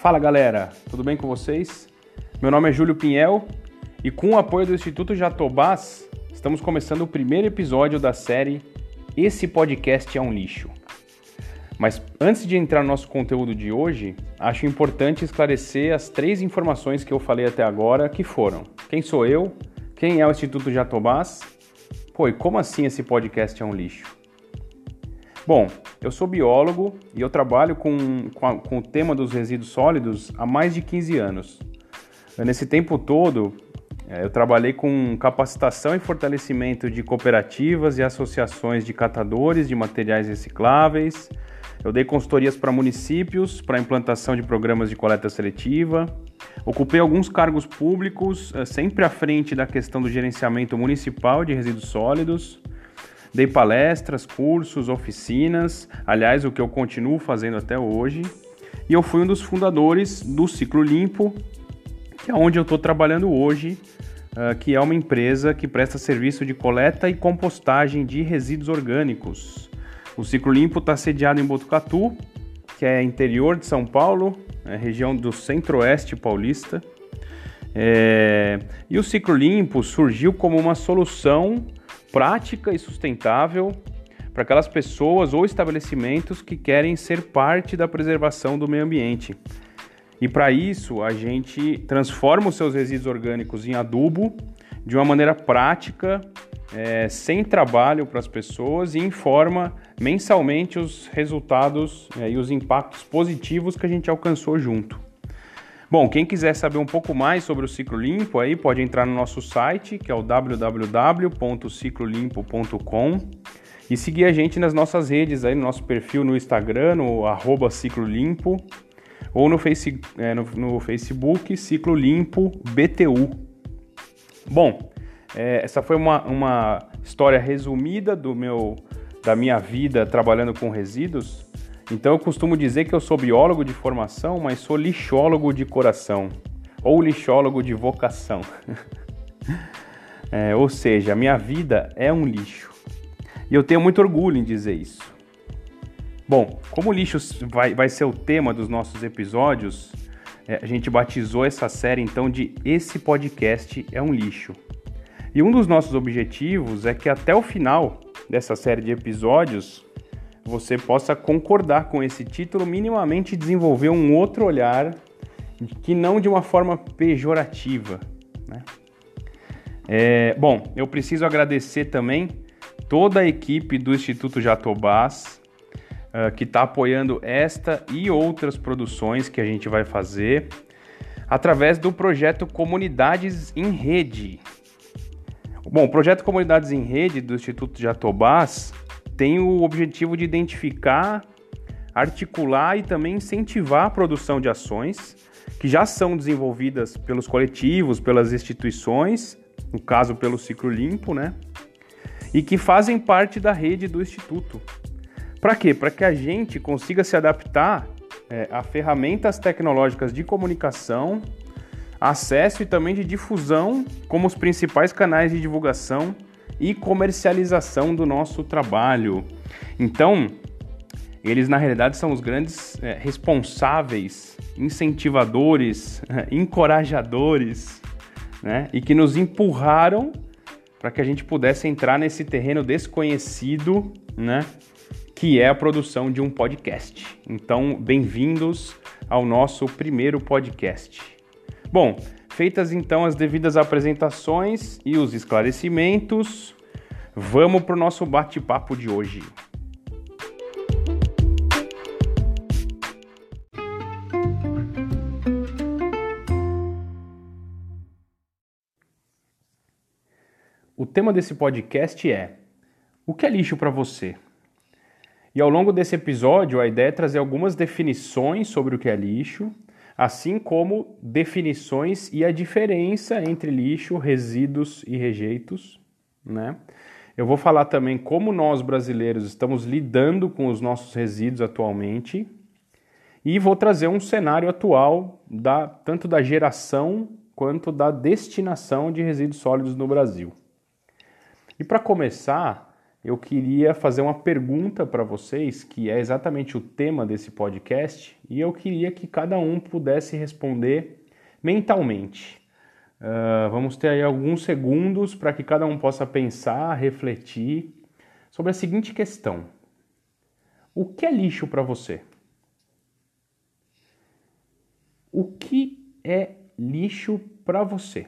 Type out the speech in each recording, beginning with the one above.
Fala galera, tudo bem com vocês? Meu nome é Júlio Pinhel e com o apoio do Instituto Jatobás, estamos começando o primeiro episódio da série Esse Podcast é um Lixo. Mas antes de entrar no nosso conteúdo de hoje, acho importante esclarecer as três informações que eu falei até agora, que foram: quem sou eu, quem é o Instituto Jatobás, pô, e como assim esse podcast é um lixo? Bom, eu sou biólogo e eu trabalho com, com, a, com, o tema dos resíduos sólidos há mais de 15 anos. Nesse tempo todo, é, eu trabalhei com capacitação e fortalecimento de cooperativas e associações de catadores de materiais recicláveis. Eu dei consultorias para municípios para implantação de programas de coleta seletiva. Ocupei alguns cargos públicos, é, sempre à frente da questão do gerenciamento municipal de resíduos sólidos. Dei palestras, cursos, oficinas, aliás, o que eu continuo fazendo até hoje. E eu fui um dos fundadores do Ciclo Limpo, que é onde eu estou trabalhando hoje, uh, que é uma empresa que presta serviço de coleta e compostagem de resíduos orgânicos. O Ciclo Limpo está sediado em Botucatu, que é interior de São Paulo, é região do centro-oeste paulista. É... E o Ciclo Limpo surgiu como uma solução prática e sustentável para aquelas pessoas ou estabelecimentos que querem ser parte da preservação do meio ambiente. E para isso, a gente transforma os seus resíduos orgânicos em adubo de uma maneira prática, é, sem trabalho para as pessoas e informa mensalmente os resultados é, e os impactos positivos que a gente alcançou junto. Bom, quem quiser saber um pouco mais sobre o ciclo limpo aí pode entrar no nosso site, que é o www.ciclolimpo.com e seguir a gente nas nossas redes aí, no nosso perfil no Instagram, no arroba Ciclo Limpo, ou no, face, é, no, no Facebook Ciclo Limpo BTU. Bom, é, essa foi uma, uma história resumida do meu, da minha vida trabalhando com resíduos. Então eu costumo dizer que eu sou biólogo de formação, mas sou lixólogo de coração ou lixólogo de vocação. é, ou seja, minha vida é um lixo. E eu tenho muito orgulho em dizer isso. Bom, como o lixo vai, vai ser o tema dos nossos episódios, é, a gente batizou essa série então de Esse Podcast é um Lixo. E um dos nossos objetivos é que até o final dessa série de episódios você possa concordar com esse título, minimamente desenvolver um outro olhar que não de uma forma pejorativa. Né? É, bom, eu preciso agradecer também toda a equipe do Instituto Jatobás uh, que está apoiando esta e outras produções que a gente vai fazer através do projeto Comunidades em Rede. Bom, o projeto Comunidades em Rede do Instituto Jatobás tem o objetivo de identificar, articular e também incentivar a produção de ações que já são desenvolvidas pelos coletivos, pelas instituições, no caso pelo Ciclo Limpo, né? E que fazem parte da rede do Instituto. Para quê? Para que a gente consiga se adaptar é, a ferramentas tecnológicas de comunicação, acesso e também de difusão como os principais canais de divulgação e comercialização do nosso trabalho. Então, eles na realidade são os grandes é, responsáveis, incentivadores, encorajadores, né? E que nos empurraram para que a gente pudesse entrar nesse terreno desconhecido, né? Que é a produção de um podcast. Então, bem-vindos ao nosso primeiro podcast. Bom, Feitas então as devidas apresentações e os esclarecimentos, vamos para o nosso bate-papo de hoje. O tema desse podcast é: O que é lixo para você? E ao longo desse episódio, a ideia é trazer algumas definições sobre o que é lixo assim como definições e a diferença entre lixo, resíduos e rejeitos, né? Eu vou falar também como nós brasileiros estamos lidando com os nossos resíduos atualmente e vou trazer um cenário atual da tanto da geração quanto da destinação de resíduos sólidos no Brasil. E para começar, eu queria fazer uma pergunta para vocês, que é exatamente o tema desse podcast, e eu queria que cada um pudesse responder mentalmente. Uh, vamos ter aí alguns segundos para que cada um possa pensar, refletir sobre a seguinte questão: O que é lixo para você? O que é lixo para você?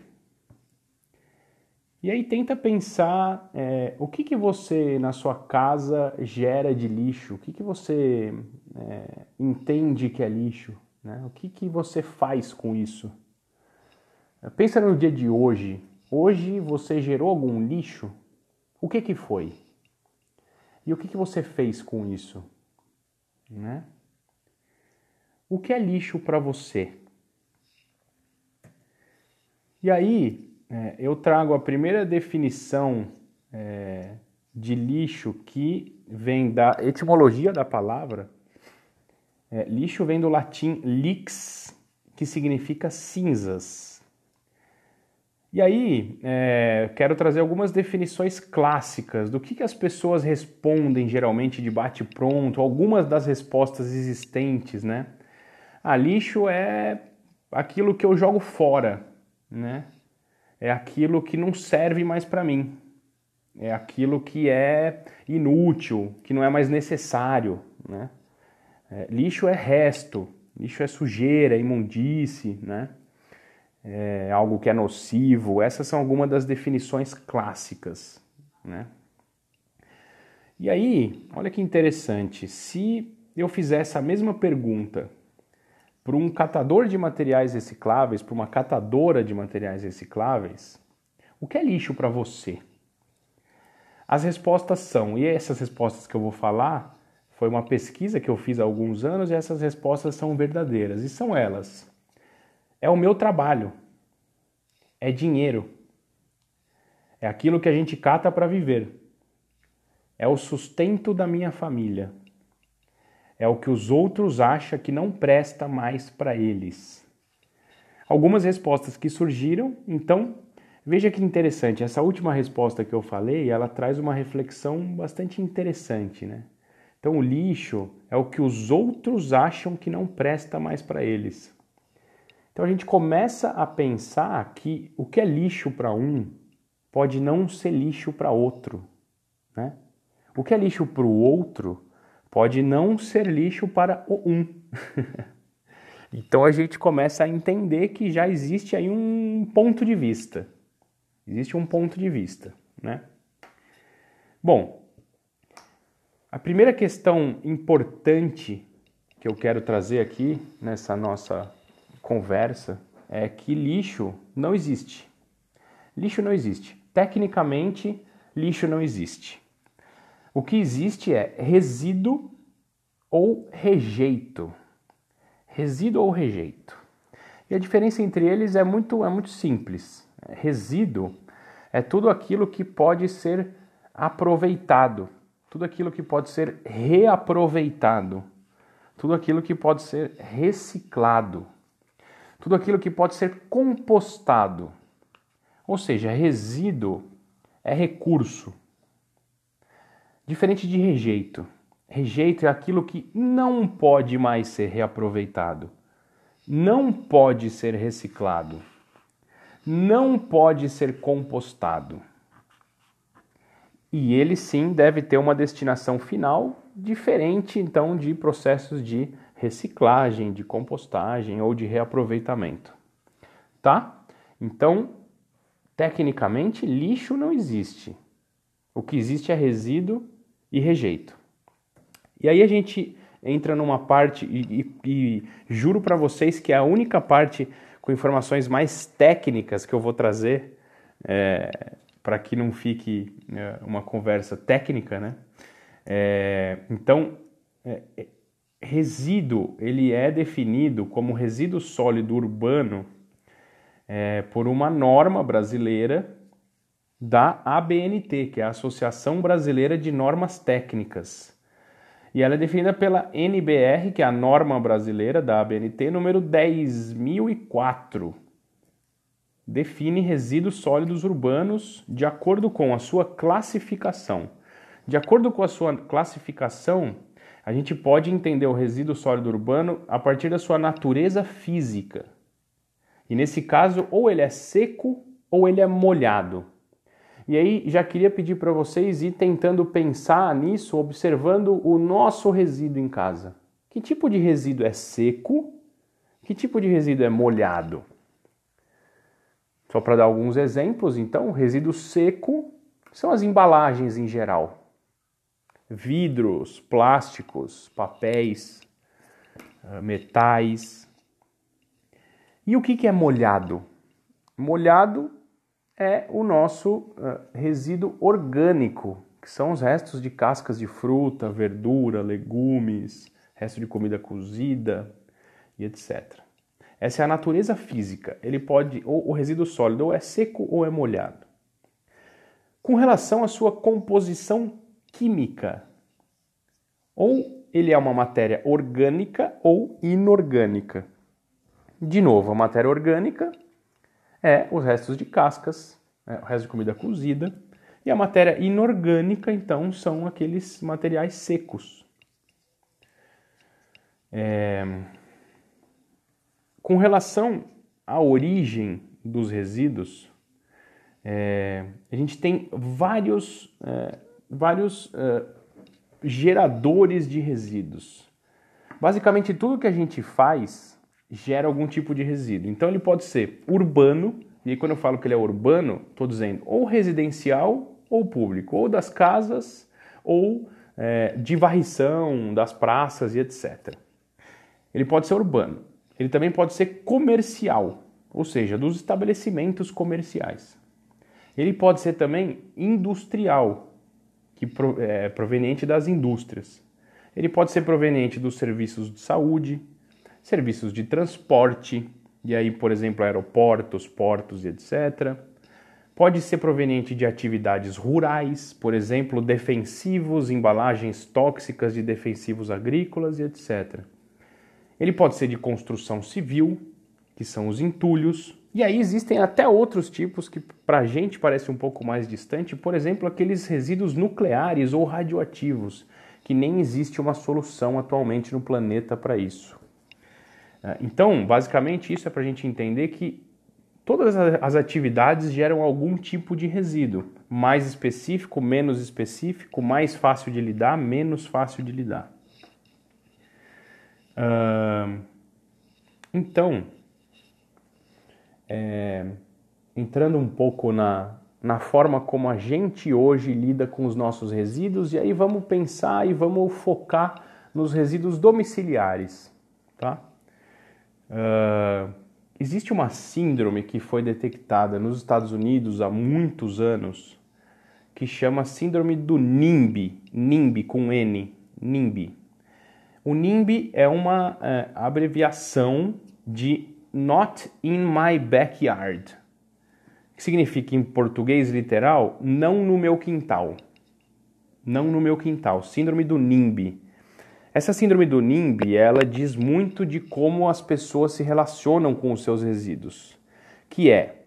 E aí tenta pensar é, o que, que você na sua casa gera de lixo, o que, que você é, entende que é lixo, né? o que, que você faz com isso. Pensa no dia de hoje. Hoje você gerou algum lixo? O que, que foi? E o que, que você fez com isso? Né? O que é lixo para você? E aí, é, eu trago a primeira definição é, de lixo que vem da etimologia da palavra. É, lixo vem do latim lix, que significa cinzas. E aí, é, quero trazer algumas definições clássicas do que, que as pessoas respondem geralmente de bate-pronto, algumas das respostas existentes, né? Ah, lixo é aquilo que eu jogo fora, né? É aquilo que não serve mais para mim. É aquilo que é inútil, que não é mais necessário. Né? É, lixo é resto, lixo é sujeira, imundície, né? é algo que é nocivo. Essas são algumas das definições clássicas. Né? E aí, olha que interessante, se eu fizesse a mesma pergunta para um catador de materiais recicláveis, para uma catadora de materiais recicláveis, o que é lixo para você? As respostas são, e essas respostas que eu vou falar, foi uma pesquisa que eu fiz há alguns anos e essas respostas são verdadeiras. E são elas: é o meu trabalho, é dinheiro, é aquilo que a gente cata para viver, é o sustento da minha família é o que os outros acham que não presta mais para eles. Algumas respostas que surgiram, então, veja que interessante, essa última resposta que eu falei, ela traz uma reflexão bastante interessante, né? Então, o lixo é o que os outros acham que não presta mais para eles. Então, a gente começa a pensar que o que é lixo para um pode não ser lixo para outro, né? O que é lixo para o outro pode não ser lixo para o um. então a gente começa a entender que já existe aí um ponto de vista. Existe um ponto de vista, né? Bom, a primeira questão importante que eu quero trazer aqui nessa nossa conversa é que lixo não existe. Lixo não existe. Tecnicamente, lixo não existe. O que existe é resíduo ou rejeito. Resíduo ou rejeito. E a diferença entre eles é muito, é muito simples. Resíduo é tudo aquilo que pode ser aproveitado, tudo aquilo que pode ser reaproveitado, tudo aquilo que pode ser reciclado, tudo aquilo que pode ser compostado. Ou seja, resíduo é recurso, Diferente de rejeito. Rejeito é aquilo que não pode mais ser reaproveitado, não pode ser reciclado, não pode ser compostado. E ele sim deve ter uma destinação final diferente então de processos de reciclagem, de compostagem ou de reaproveitamento. Tá? Então, tecnicamente, lixo não existe. O que existe é resíduo e rejeito. E aí a gente entra numa parte, e, e, e juro para vocês que é a única parte com informações mais técnicas que eu vou trazer, é, para que não fique é, uma conversa técnica, né? É, então, é, é, resíduo ele é definido como resíduo sólido urbano é, por uma norma brasileira da ABNT, que é a Associação Brasileira de Normas Técnicas. E ela é definida pela NBR, que é a norma brasileira da ABNT, número 10004. Define resíduos sólidos urbanos de acordo com a sua classificação. De acordo com a sua classificação, a gente pode entender o resíduo sólido urbano a partir da sua natureza física. E nesse caso, ou ele é seco ou ele é molhado. E aí já queria pedir para vocês ir tentando pensar nisso, observando o nosso resíduo em casa. Que tipo de resíduo é seco? Que tipo de resíduo é molhado? Só para dar alguns exemplos, então, resíduo seco são as embalagens em geral. Vidros, plásticos, papéis, ah, metais. E o que é molhado? Molhado é o nosso uh, resíduo orgânico, que são os restos de cascas de fruta, verdura, legumes, resto de comida cozida e etc. Essa é a natureza física. Ele pode, ou o resíduo sólido, ou é seco ou é molhado. Com relação à sua composição química, ou ele é uma matéria orgânica ou inorgânica. De novo, a matéria orgânica é os restos de cascas, é, o resto de comida cozida, e a matéria inorgânica, então, são aqueles materiais secos. É... Com relação à origem dos resíduos, é... a gente tem vários, é, vários é, geradores de resíduos. Basicamente, tudo que a gente faz gera algum tipo de resíduo. Então ele pode ser urbano, e quando eu falo que ele é urbano, estou dizendo ou residencial ou público, ou das casas ou é, de varrição, das praças e etc. Ele pode ser urbano. Ele também pode ser comercial, ou seja, dos estabelecimentos comerciais. Ele pode ser também industrial, que é proveniente das indústrias. Ele pode ser proveniente dos serviços de saúde, serviços de transporte, e aí, por exemplo, aeroportos, portos e etc. Pode ser proveniente de atividades rurais, por exemplo, defensivos, embalagens tóxicas de defensivos agrícolas e etc. Ele pode ser de construção civil, que são os entulhos, e aí existem até outros tipos que para a gente parece um pouco mais distante, por exemplo, aqueles resíduos nucleares ou radioativos, que nem existe uma solução atualmente no planeta para isso. É, então, basicamente, isso é para a gente entender que todas as atividades geram algum tipo de resíduo, mais específico, menos específico, mais fácil de lidar, menos fácil de lidar. Então, é, entrando um pouco na, na forma como a gente hoje lida com os nossos resíduos, e aí vamos pensar e vamos focar nos resíduos domiciliares, tá? Uh, existe uma síndrome que foi detectada nos Estados Unidos há muitos anos que chama síndrome do NIMBY, NIMBY com N, NIMBY. O NIMBY é uma é, abreviação de Not in My Backyard, que significa em português literal, não no meu quintal. Não no meu quintal, síndrome do NIMBY. Essa síndrome do NIMBY, ela diz muito de como as pessoas se relacionam com os seus resíduos, que é,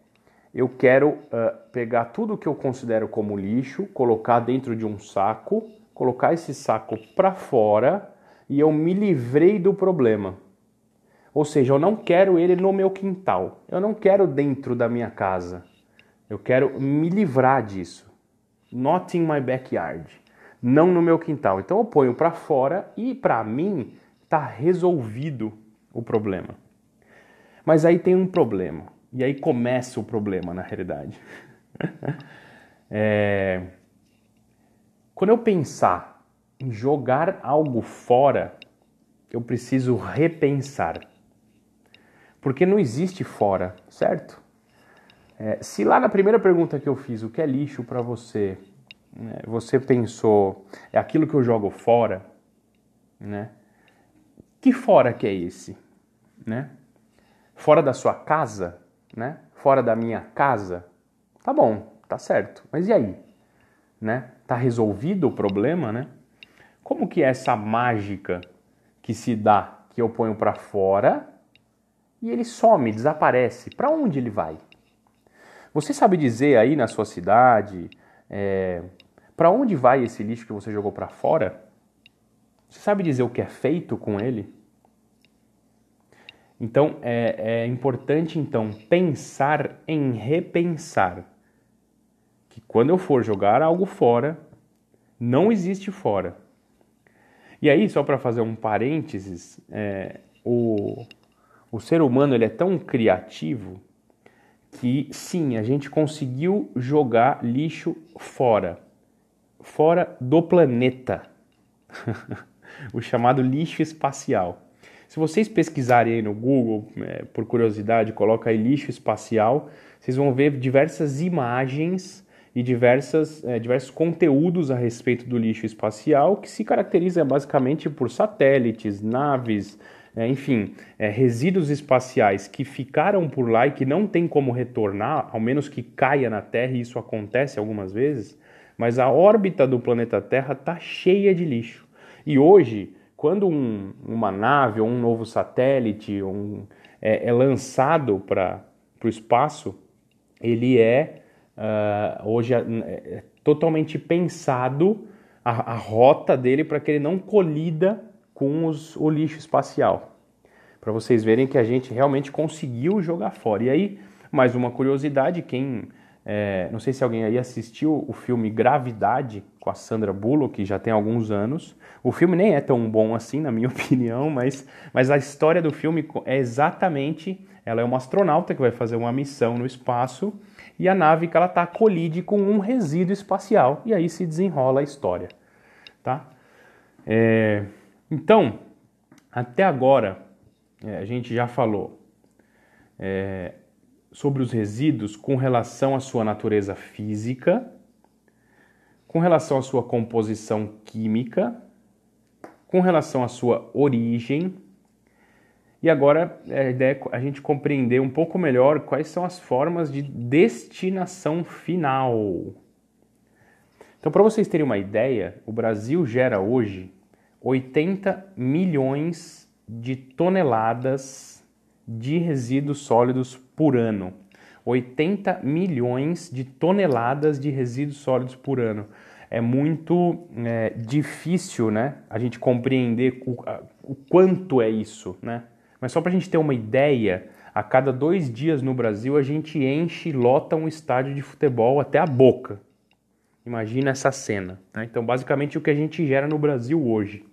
eu quero uh, pegar tudo que eu considero como lixo, colocar dentro de um saco, colocar esse saco para fora e eu me livrei do problema. Ou seja, eu não quero ele no meu quintal, eu não quero dentro da minha casa, eu quero me livrar disso. Not in my backyard não no meu quintal. Então eu ponho para fora e para mim está resolvido o problema. Mas aí tem um problema. E aí começa o problema, na realidade. é... Quando eu pensar em jogar algo fora, eu preciso repensar. Porque não existe fora, certo? É, se lá na primeira pergunta que eu fiz, o que é lixo para você, né? Você pensou, é aquilo que eu jogo fora, né? Que fora que é esse, né? Fora da sua casa, né? Fora da minha casa, tá bom, tá certo. Mas e aí, né? Tá resolvido o problema, né? Como que é essa mágica que se dá, que eu ponho para fora e ele some, desaparece? Para onde ele vai? Você sabe dizer aí na sua cidade, é, Para onde vai esse lixo que você jogou para fora? Você sabe dizer o que é feito com ele? Então é, é importante então pensar em repensar que quando eu for jogar algo fora, não existe fora. E aí, só para fazer um parênteses, é, o, o ser humano ele é tão criativo que sim, a gente conseguiu jogar lixo fora, fora do planeta, o chamado lixo espacial. Se vocês pesquisarem aí no Google, é, por curiosidade, coloca aí lixo espacial, vocês vão ver diversas imagens e diversas, é, diversos conteúdos a respeito do lixo espacial que se caracteriza basicamente por satélites, naves, é, enfim, é, resíduos espaciais que ficaram por lá e que não tem como retornar, ao menos que caia na Terra, e isso acontece algumas vezes, mas a órbita do planeta Terra está cheia de lixo. E hoje, quando um, uma nave ou um novo satélite um, é, é lançado para o espaço, ele é uh, hoje é, é, totalmente pensado a, a rota dele para que ele não colida com os, o lixo espacial. Para vocês verem que a gente realmente conseguiu jogar fora. E aí, mais uma curiosidade, quem. É, não sei se alguém aí assistiu o filme Gravidade com a Sandra Bullock, que já tem alguns anos. O filme nem é tão bom assim, na minha opinião, mas, mas a história do filme é exatamente. Ela é uma astronauta que vai fazer uma missão no espaço e a nave que ela está colide com um resíduo espacial e aí se desenrola a história, tá? É, então, até agora, é, a gente já falou é, sobre os resíduos com relação à sua natureza física, com relação à sua composição química, com relação à sua origem. E agora a ideia é a gente compreender um pouco melhor quais são as formas de destinação final. Então, para vocês terem uma ideia, o Brasil gera hoje 80 milhões de toneladas de resíduos sólidos por ano. 80 milhões de toneladas de resíduos sólidos por ano. É muito é, difícil né, a gente compreender o, o quanto é isso. Né? Mas só para a gente ter uma ideia, a cada dois dias no Brasil a gente enche e lota um estádio de futebol até a boca. Imagina essa cena. Né? Então, basicamente, o que a gente gera no Brasil hoje.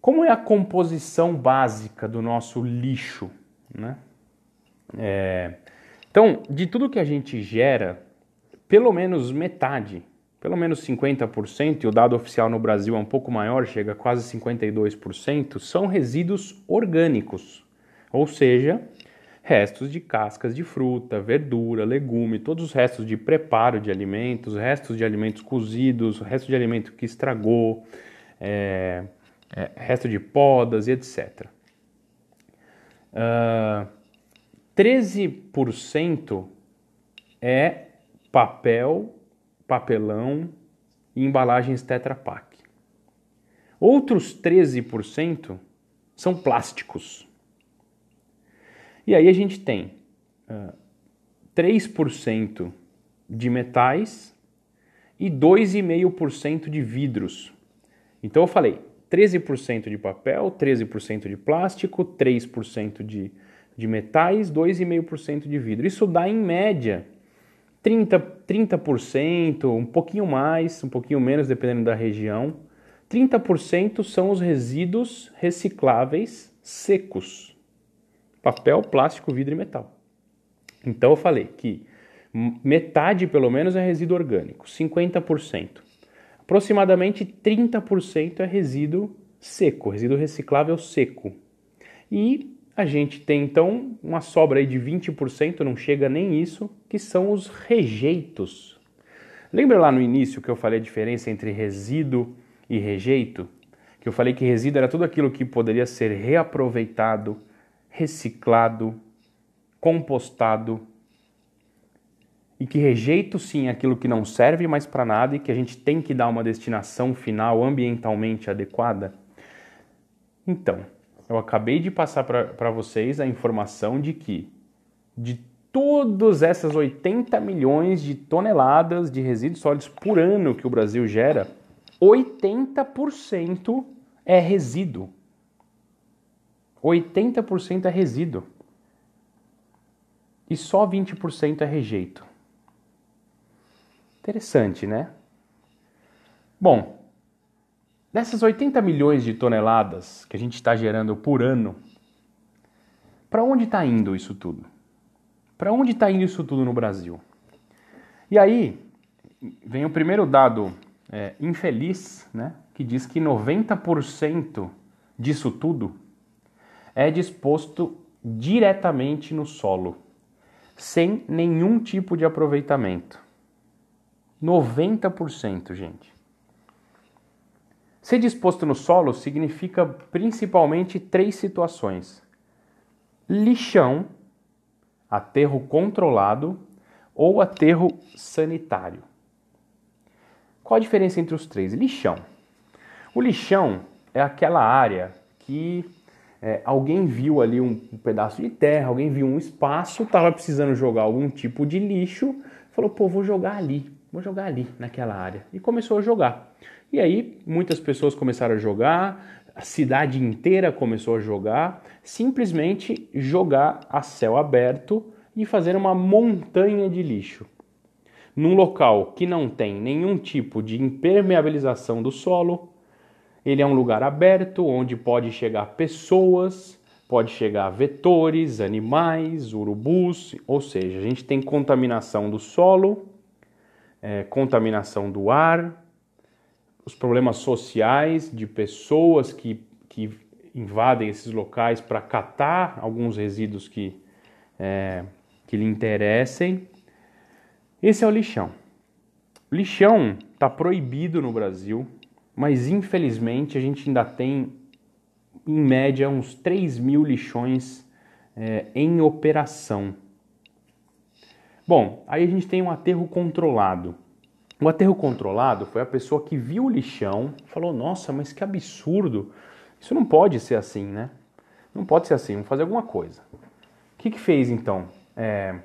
Como é a composição básica do nosso lixo? Né? É... Então, de tudo que a gente gera, pelo menos metade, pelo menos 50%, e o dado oficial no Brasil é um pouco maior, chega a quase 52%, são resíduos orgânicos, ou seja, restos de cascas de fruta, verdura, legume, todos os restos de preparo de alimentos, restos de alimentos cozidos, restos de alimento que estragou, é, é, resto de podas e etc. Uh, 13% é papel, papelão e embalagens Tetra Pak. Outros 13% são plásticos. E aí a gente tem uh, 3% de metais e 2,5% de vidros. Então eu falei, 13% de papel, 13% de plástico, 3% de, de metais, 2,5% de vidro. Isso dá, em média, 30%, 30%, um pouquinho mais, um pouquinho menos, dependendo da região. 30% são os resíduos recicláveis secos: papel, plástico, vidro e metal. Então eu falei que metade, pelo menos, é resíduo orgânico, 50%. Aproximadamente 30% é resíduo seco, resíduo reciclável seco. E a gente tem então uma sobra aí de 20%, não chega nem isso, que são os rejeitos. Lembra lá no início que eu falei a diferença entre resíduo e rejeito? Que eu falei que resíduo era tudo aquilo que poderia ser reaproveitado, reciclado, compostado e que rejeito sim aquilo que não serve mais para nada e que a gente tem que dar uma destinação final ambientalmente adequada? Então, eu acabei de passar para vocês a informação de que de todas essas 80 milhões de toneladas de resíduos sólidos por ano que o Brasil gera, 80% é resíduo. 80% é resíduo. E só 20% é rejeito. Interessante, né? Bom, dessas 80 milhões de toneladas que a gente está gerando por ano, para onde está indo isso tudo? Para onde está indo isso tudo no Brasil? E aí vem o primeiro dado é, infeliz, né, que diz que 90% disso tudo é disposto diretamente no solo, sem nenhum tipo de aproveitamento. 90%, gente. Ser disposto no solo significa principalmente três situações: lixão, aterro controlado ou aterro sanitário. Qual a diferença entre os três? Lixão. O lixão é aquela área que é, alguém viu ali um, um, pedaço de terra, alguém viu um espaço, estava precisando jogar algum tipo de lixo, falou, pô, vou jogar ali, vou jogar ali naquela área. E começou a jogar. E aí muitas pessoas começaram a jogar, a cidade inteira começou a jogar, simplesmente jogar a céu aberto e fazer uma montanha de lixo. Num local que não tem nenhum tipo de impermeabilização do solo, ele é um lugar aberto onde pode chegar pessoas, pode chegar vetores, animais, urubus, ou seja, a gente tem contaminação do solo, é, contaminação do ar, os problemas sociais de pessoas que, que invadem esses locais para catar alguns resíduos que, é, que lhe interessem. Esse é o lixão. O lixão está proibido no Brasil, mas infelizmente a gente ainda tem, em média, uns 3 mil lixões é, em operação. Bom, aí a gente tem um aterro controlado. O aterro controlado foi a pessoa que viu o lixão, falou: Nossa, mas que absurdo! Isso não pode ser assim, né? Não pode ser assim, vamos fazer alguma coisa. O que, que fez então? É,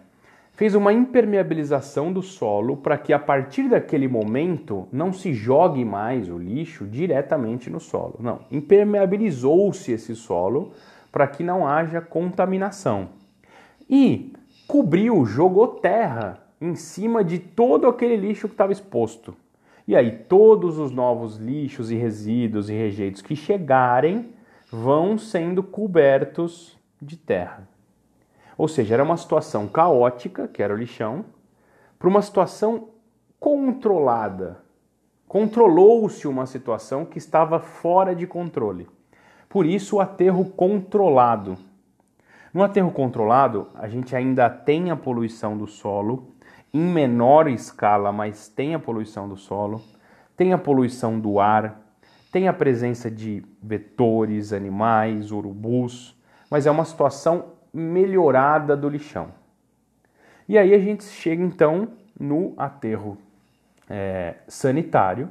fez uma impermeabilização do solo para que a partir daquele momento não se jogue mais o lixo diretamente no solo. Não, impermeabilizou-se esse solo para que não haja contaminação. E cobriu, jogou terra em cima de todo aquele lixo que estava exposto. E aí, todos os novos lixos e resíduos e rejeitos que chegarem vão sendo cobertos de terra. Ou seja, era uma situação caótica, que era o lixão, para uma situação controlada. Controlou-se uma situação que estava fora de controle. Por isso, o aterro controlado. No aterro controlado, a gente ainda tem a poluição do solo, em menor escala, mas tem a poluição do solo, tem a poluição do ar, tem a presença de vetores, animais, urubus, mas é uma situação melhorada do lixão. E aí a gente chega então no aterro é, sanitário,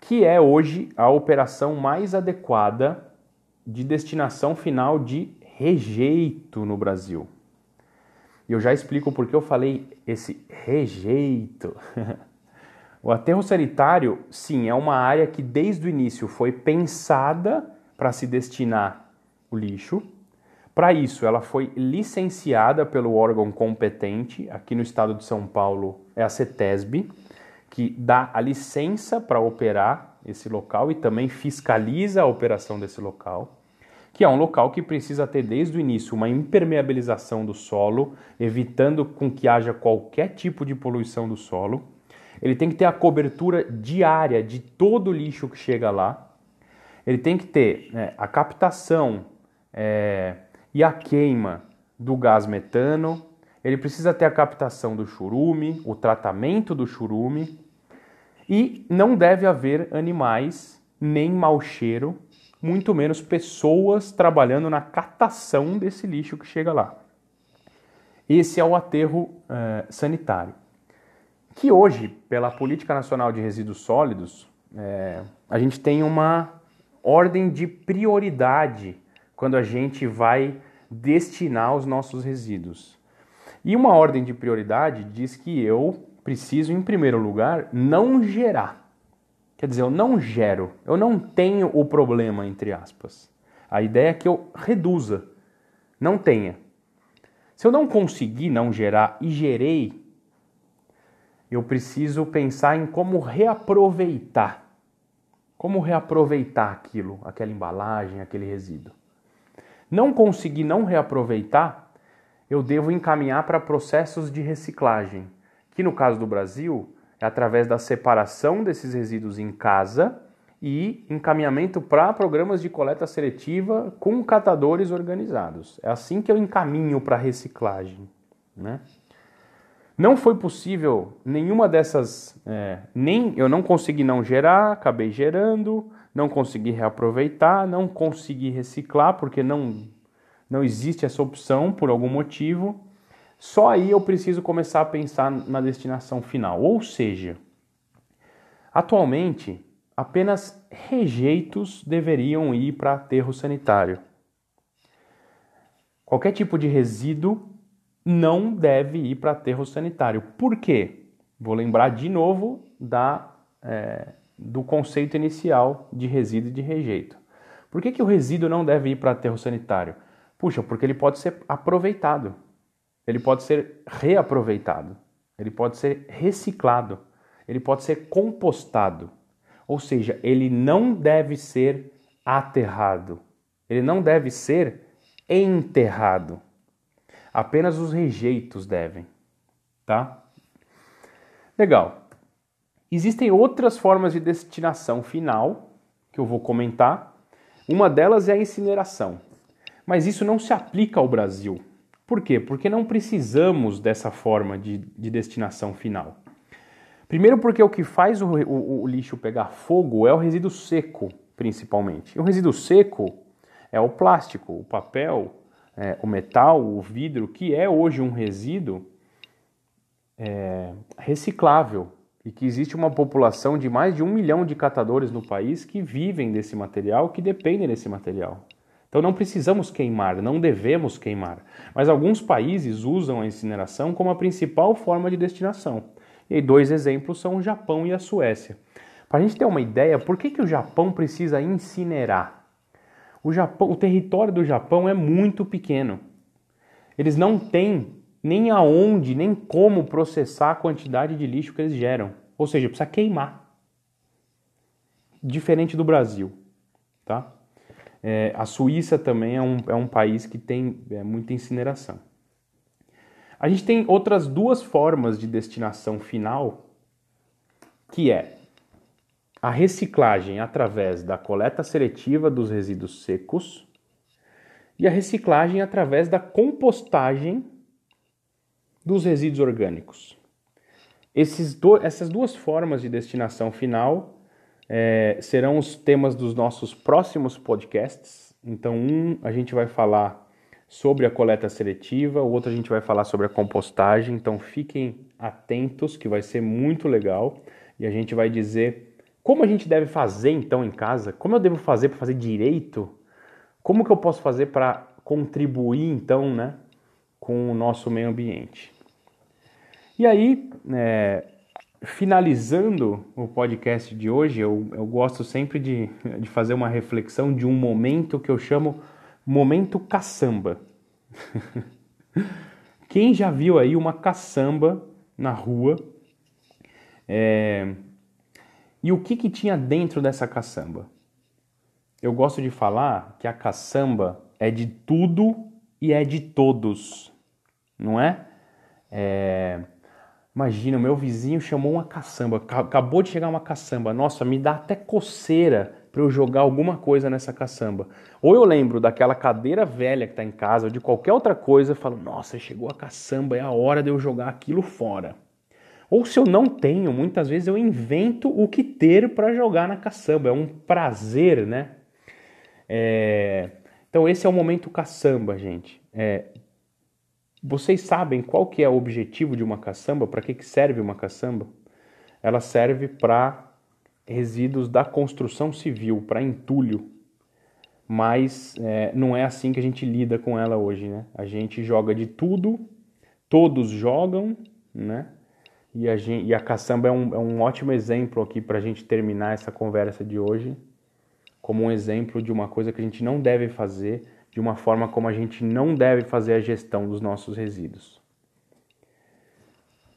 que é hoje a operação mais adequada de destinação final de rejeito no Brasil. E eu já explico por que eu falei esse rejeito. o aterro sanitário, sim, é uma área que desde o início foi pensada para se destinar o lixo. Para isso, ela foi licenciada pelo órgão competente, aqui no estado de São Paulo é a CETESB, que dá a licença para operar esse local e também fiscaliza a operação desse local que é um local que precisa ter desde o início uma impermeabilização do solo, evitando com que haja qualquer tipo de poluição do solo. Ele tem que ter a cobertura diária de todo o lixo que chega lá. Ele tem que ter né, a captação é, e a queima do gás metano. Ele precisa ter a captação do churume, o tratamento do churume. E não deve haver animais nem mau cheiro muito menos pessoas trabalhando na catação desse lixo que chega lá. Esse é o aterro eh, sanitário, que hoje, pela Política Nacional de Resíduos Sólidos, eh, a gente tem uma ordem de prioridade quando a gente vai destinar os nossos resíduos. E uma ordem de prioridade diz que eu preciso, em primeiro lugar, não gerar. Quer dizer, eu não gero, eu não tenho o problema, entre aspas. A ideia é que eu reduza, não tenha. Se eu não conseguir não gerar e gerei, eu preciso pensar em como reaproveitar. Como reaproveitar aquilo, aquela embalagem, aquele resíduo. Não conseguir não reaproveitar, eu devo encaminhar para processos de reciclagem, que no caso do Brasil através da separação desses resíduos em casa e encaminhamento para programas de coleta seletiva com catadores organizados. É assim que eu encaminho para reciclagem. Né? Não foi possível nenhuma dessas, é, nem eu não consegui não gerar, acabei gerando, não consegui reaproveitar, não consegui reciclar porque não não existe essa opção por algum motivo, só aí eu preciso começar a pensar na destinação final. Ou seja, atualmente apenas rejeitos deveriam ir para aterro sanitário. Qualquer tipo de resíduo não deve ir para aterro sanitário. Por quê? Vou lembrar de novo da, é, do conceito inicial de resíduo e de rejeito. Por que, que o resíduo não deve ir para aterro sanitário? Puxa, porque ele pode ser aproveitado, ele pode ser reaproveitado, ele pode ser reciclado, ele pode ser compostado. Ou seja, ele não deve ser aterrado, ele não deve ser enterrado. Apenas os rejeitos devem, tá? Legal. Existem outras formas de destinação final que eu vou comentar. Uma delas é a incineração. Mas isso não se aplica ao Brasil. Por quê? Porque não precisamos dessa forma de, de destinação final. Primeiro, porque o que faz o, o, o, lixo pegar fogo é o resíduo seco, principalmente. E o resíduo seco é o plástico, o papel, é, o metal, o vidro, que é hoje um resíduo é, reciclável e que existe uma população de mais de um milhão de catadores no país que vivem desse material, que dependem desse material. Então não precisamos queimar, não devemos queimar. Mas alguns países usam a incineração como a principal forma de destinação. E dois exemplos são o Japão e a Suécia. Para a gente ter uma ideia, por que, que o Japão precisa incinerar? O, Japão, o território do Japão é muito pequeno. Eles não têm nem aonde, nem como processar a quantidade de lixo que eles geram. Ou seja, precisa queimar. Diferente do Brasil, tá? É, a Suíça também é um, é um país que tem é, muita incineração. A gente tem outras duas formas de destinação final, que é a reciclagem através da coleta seletiva dos resíduos secos e a reciclagem através da compostagem dos resíduos orgânicos. Do, essas duas formas de destinação final é, serão os temas dos nossos próximos podcasts. Então, um a gente vai falar sobre a coleta seletiva, o outro a gente vai falar sobre a compostagem. Então, fiquem atentos, que vai ser muito legal. E a gente vai dizer como a gente deve fazer então em casa, como eu devo fazer para fazer direito, como que eu posso fazer para contribuir então, né, com o nosso meio ambiente. E aí, é, finalizando o podcast de hoje, eu, eu gosto sempre de, de fazer uma reflexão de um momento que eu chamo momento caçamba. Quem já viu aí uma caçamba na rua? É... E o que, que tinha dentro dessa caçamba? Eu gosto de falar que a caçamba é de tudo e é de todos, não é? é... Imagina, o meu vizinho chamou uma caçamba, acabou de chegar uma caçamba. Nossa, me dá até coceira para eu jogar alguma coisa nessa caçamba. Ou eu lembro daquela cadeira velha que está em casa, ou de qualquer outra coisa, eu falo, nossa, chegou a caçamba, é a hora de eu jogar aquilo fora. Ou se eu não tenho, muitas vezes eu invento o que ter para jogar na caçamba. É um prazer, né? É... Então esse é o momento caçamba, gente. É, vocês sabem qual que é o objetivo de uma caçamba? Para que, que serve uma caçamba? Ela serve para resíduos da construção civil, para entulho. Mas é, não é assim que a gente lida com ela hoje, né? A gente joga de tudo, todos jogam, né? E a, gente, e a caçamba é um, é um ótimo exemplo aqui para a gente terminar essa conversa de hoje, como um exemplo de uma coisa que a gente não deve fazer, de uma forma como a gente não deve fazer a gestão dos nossos resíduos.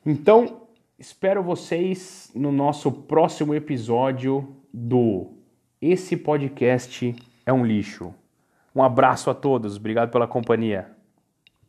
Então, espero vocês no nosso próximo episódio do Esse Podcast é um Lixo. Um abraço a todos, obrigado pela companhia.